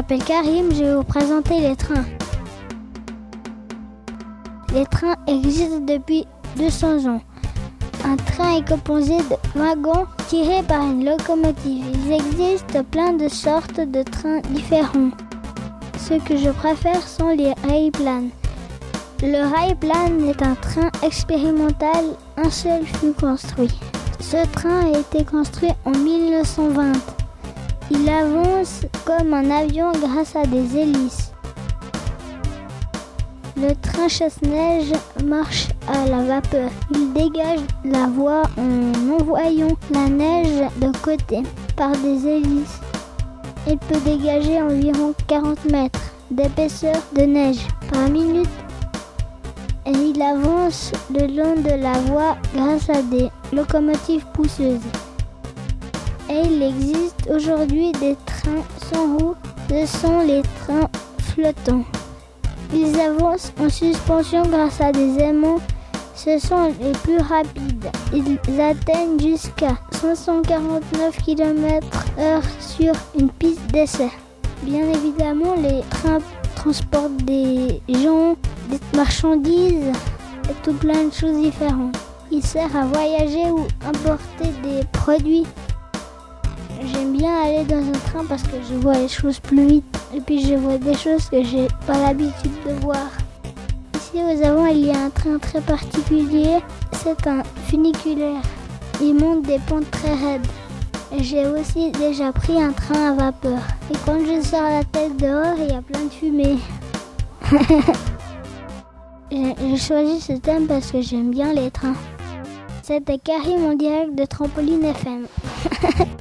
m'appelle Karim, je vais vous présenter les trains. Les trains existent depuis 200 ans. Un train est composé de wagons tirés par une locomotive. Il existe plein de sortes de trains différents. Ceux que je préfère sont les railplanes. Le railplane est un train expérimental, un seul fut construit. Ce train a été construit en 1920. Il avance comme un avion grâce à des hélices. Le train chasse-neige marche à la vapeur. Il dégage la voie en envoyant la neige de côté par des hélices. Il peut dégager environ 40 mètres d'épaisseur de neige par minute et il avance le long de la voie grâce à des locomotives pousseuses. Et il existe aujourd'hui des trains roues, ce sont les trains flottants. Ils avancent en suspension grâce à des aimants. Ce sont les plus rapides. Ils atteignent jusqu'à 549 km/h sur une piste d'essai. Bien évidemment, les trains transportent des gens, des marchandises et tout plein de choses différentes. Il sert à voyager ou importer des produits. J'aime bien aller dans un train parce que je vois les choses plus vite et puis je vois des choses que j'ai pas l'habitude de voir. Ici aux avant il y a un train très particulier, c'est un funiculaire. Il monte des pentes très raides. J'ai aussi déjà pris un train à vapeur. Et quand je sors la tête dehors, il y a plein de fumée. J'ai choisi ce thème parce que j'aime bien les trains. C'était Karim en direct de Trampoline FM.